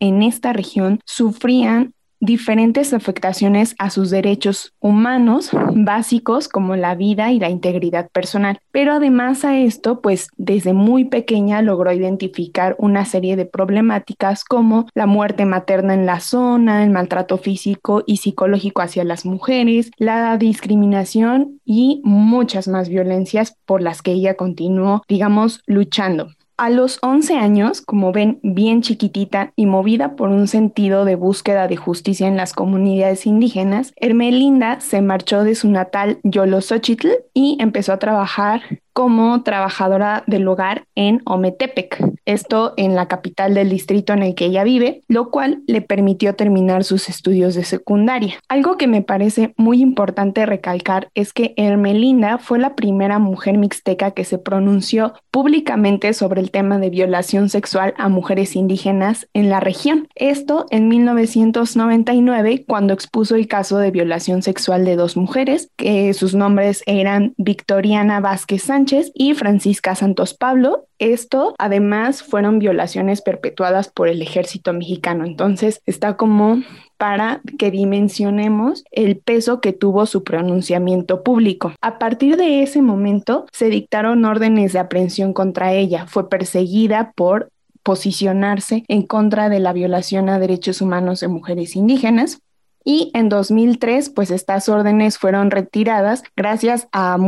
en esta región sufrían diferentes afectaciones a sus derechos humanos básicos como la vida y la integridad personal. Pero además a esto, pues desde muy pequeña logró identificar una serie de problemáticas como la muerte materna en la zona, el maltrato físico y psicológico hacia las mujeres, la discriminación y muchas más violencias por las que ella continuó, digamos, luchando. A los 11 años, como ven, bien chiquitita y movida por un sentido de búsqueda de justicia en las comunidades indígenas, Hermelinda se marchó de su natal Yolosochitl y empezó a trabajar como trabajadora del hogar en Ometepec, esto en la capital del distrito en el que ella vive, lo cual le permitió terminar sus estudios de secundaria. Algo que me parece muy importante recalcar es que Hermelinda fue la primera mujer mixteca que se pronunció públicamente sobre el tema de violación sexual a mujeres indígenas en la región. Esto en 1999, cuando expuso el caso de violación sexual de dos mujeres, que sus nombres eran Victoriana Vázquez Sánchez y Francisca Santos Pablo. Esto además fueron violaciones perpetuadas por el ejército mexicano. Entonces está como para que dimensionemos el peso que tuvo su pronunciamiento público. A partir de ese momento se dictaron órdenes de aprehensión contra ella. Fue perseguida por posicionarse en contra de la violación a derechos humanos de mujeres indígenas. Y en 2003, pues estas órdenes fueron retiradas gracias a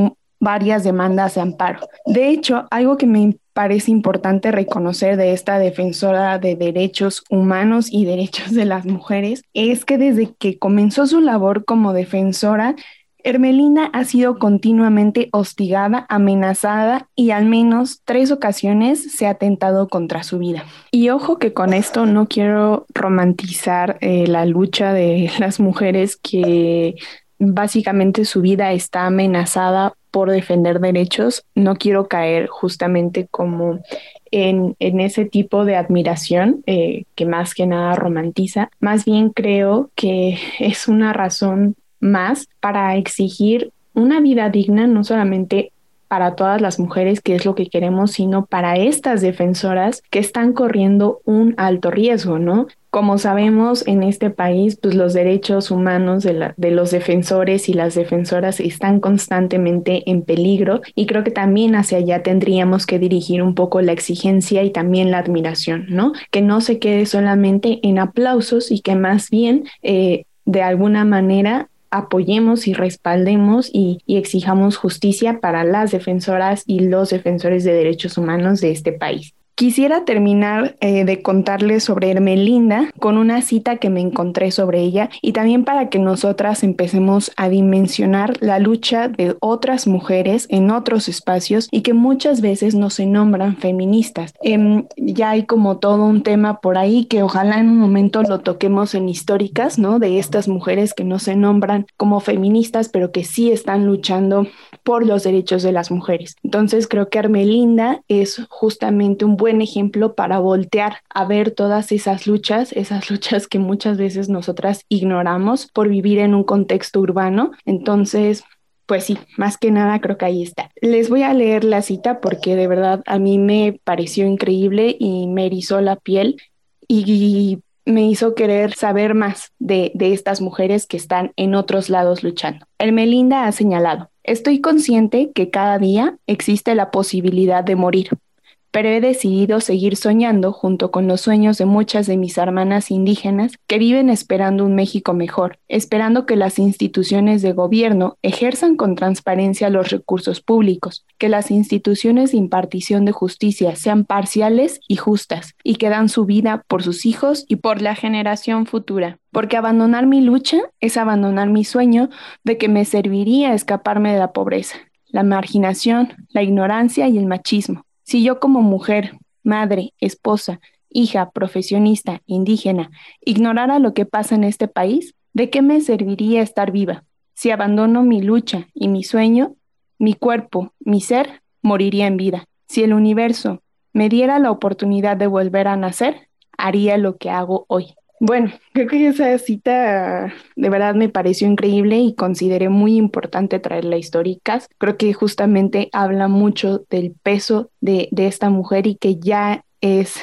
varias demandas de amparo. De hecho, algo que me parece importante reconocer de esta defensora de derechos humanos y derechos de las mujeres es que desde que comenzó su labor como defensora, Hermelina ha sido continuamente hostigada, amenazada y al menos tres ocasiones se ha atentado contra su vida. Y ojo que con esto no quiero romantizar eh, la lucha de las mujeres que básicamente su vida está amenazada por defender derechos, no quiero caer justamente como en, ese tipo de admiración eh, que más que nada romantiza. Más bien creo que es una razón más para exigir una vida digna, no solamente para todas las mujeres, que es lo que queremos, sino para estas defensoras que están corriendo un alto riesgo, ¿no? Como sabemos, en este país, pues los derechos humanos de, los defensores y las defensoras están constantemente en peligro y creo que también hacia allá tendríamos que dirigir un poco la exigencia y también la admiración, ¿no? Que no se quede solamente en aplausos y que más bien eh, de alguna manera apoyemos y respaldemos y, exijamos justicia para las defensoras y los defensores de derechos humanos de este país. Quisiera terminar eh, de contarles sobre Hermelinda con una cita que me encontré sobre ella y también para que nosotras empecemos a dimensionar la lucha de otras mujeres en otros espacios y que muchas veces no se nombran feministas. Em, ya hay como todo un tema por ahí que ojalá en un momento lo toquemos en históricas, ¿no? De estas mujeres que no se nombran como feministas, pero que sí están luchando por los derechos de las mujeres. Entonces creo que Hermelinda es justamente un buen ejemplo para voltear a ver todas esas luchas, esas luchas que muchas veces nosotras ignoramos por vivir en un contexto urbano. Entonces, pues sí, más que nada creo que ahí está. Les voy a leer la cita porque de verdad a mí me pareció increíble y me erizó la piel y me hizo querer saber más de, de estas mujeres que están en otros lados luchando. El Melinda ha señalado, estoy consciente que cada día existe la posibilidad de morir, pero he decidido seguir soñando junto con los sueños de muchas de mis hermanas indígenas que viven esperando un México mejor, esperando que las instituciones de gobierno ejerzan con transparencia los recursos públicos, que las instituciones de impartición de justicia sean parciales y justas, y que dan su vida por sus hijos y por la generación futura. Porque abandonar mi lucha es abandonar mi sueño de que me serviría escaparme de la pobreza, la marginación, la ignorancia y el machismo si yo como mujer, madre, esposa, hija, profesionista, indígena, ignorara lo que pasa en este país, ¿de qué me serviría estar viva? Si abandono mi lucha y mi sueño, mi cuerpo, mi ser, moriría en vida. Si el universo me diera la oportunidad de volver a nacer, haría lo que hago hoy. Bueno, creo que esa cita de verdad me pareció increíble y consideré muy importante traerla históricas. Creo que justamente habla mucho del peso de, de esta mujer y que ya es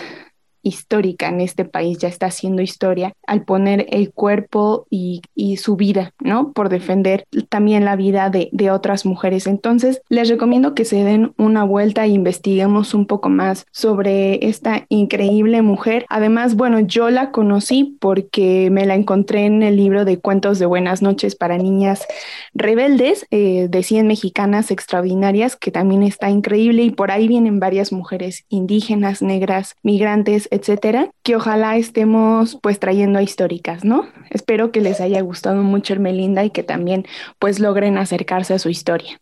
histórica en este país, ya está haciendo historia al poner el cuerpo y, su vida, ¿no? Por defender también la vida de, otras mujeres. Entonces, les recomiendo que se den una vuelta e investiguemos un poco más sobre esta increíble mujer. Además, bueno, yo la conocí porque me la encontré en el libro de cuentos de buenas noches para niñas rebeldes eh, de 100 mexicanas extraordinarias, que también está increíble y por ahí vienen varias mujeres indígenas, negras, migrantes, etcétera, que ojalá estemos pues trayendo a históricas, ¿no? Espero que les haya gustado mucho el Melinda y que también pues logren acercarse a su historia.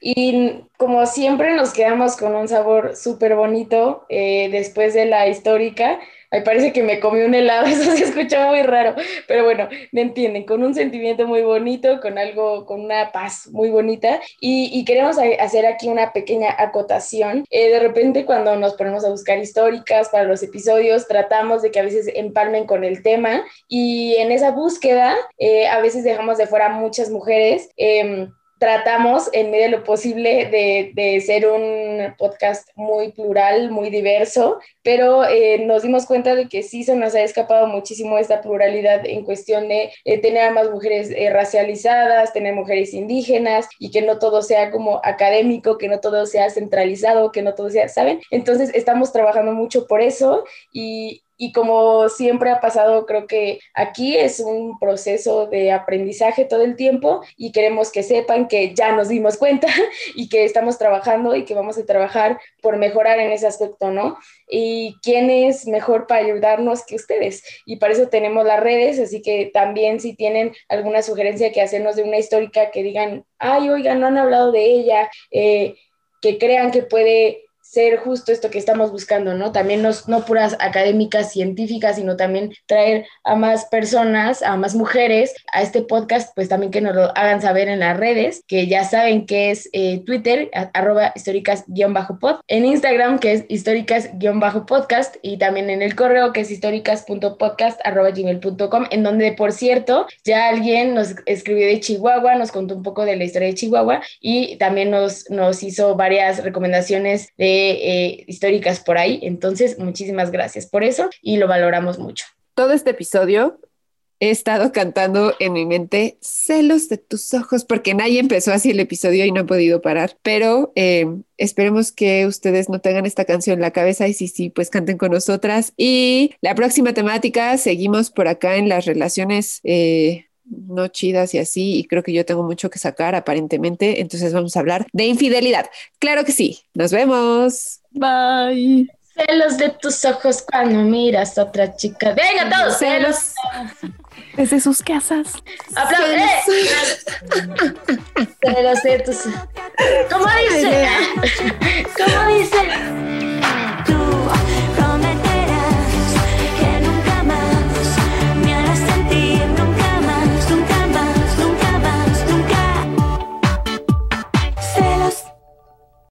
Y como siempre nos quedamos con un sabor súper bonito eh, después de la histórica. Me parece que me comí un helado, eso se escucha muy raro, pero bueno, me entienden, con un sentimiento muy bonito, con algo, con una paz muy bonita. Y, queremos hacer aquí una pequeña acotación. Eh, de repente cuando nos ponemos a buscar históricas para los episodios, tratamos de que a veces empalmen con el tema y en esa búsqueda eh, a veces dejamos de fuera muchas mujeres. Em, tratamos en medio de lo posible de, de, ser un podcast muy plural, muy diverso, pero eh, nos dimos cuenta de que sí se nos ha escapado muchísimo esta pluralidad en cuestión de eh, tener a más mujeres eh, racializadas, tener mujeres indígenas y que no todo sea como académico, que no todo sea centralizado, que no todo sea, ¿saben? Entonces estamos trabajando mucho por eso y, y como siempre ha pasado, creo que aquí es un proceso de aprendizaje todo el tiempo y queremos que sepan que ya nos dimos cuenta y que estamos trabajando y que vamos a trabajar por mejorar en ese aspecto, ¿no? Y quién es mejor para ayudarnos que ustedes. Y para eso tenemos las redes, así que también si tienen alguna sugerencia que hacernos de una histórica que digan, ay, oiga, no han hablado de ella, eh, que crean que puede ser justo esto que estamos buscando, ¿no? También no puras académicas científicas, sino también traer a más personas, a más mujeres a este podcast, pues también que nos lo hagan saber en las redes, que ya saben que es eh, Twitter, arroba históricas-pod, en Instagram, que es históricas-podcast, y también en el correo, que es históricas.podcast, arroba gmail.com, en donde, por cierto, ya alguien nos escribió de Chihuahua, nos contó un poco de la historia de Chihuahua y también nos, nos hizo varias recomendaciones de eh, históricas por ahí. Entonces, muchísimas gracias por eso y lo valoramos mucho.
Todo este episodio he estado cantando en mi mente celos de tus ojos porque nadie empezó así el episodio y no he podido parar, pero eh, esperemos que ustedes no tengan esta canción en la cabeza y si sí, pues canten con nosotras. Y la próxima temática, seguimos por acá en las relaciones. Eh, no chidas y así, y creo que yo tengo mucho que sacar aparentemente, entonces vamos a hablar de infidelidad. Claro que sí, nos vemos.
Bye.
Celos de tus ojos cuando miras a otra chica. Venga todos.
Celos. Desde sus casas.
Celos de tus. ¿Cómo dice? ¿Cómo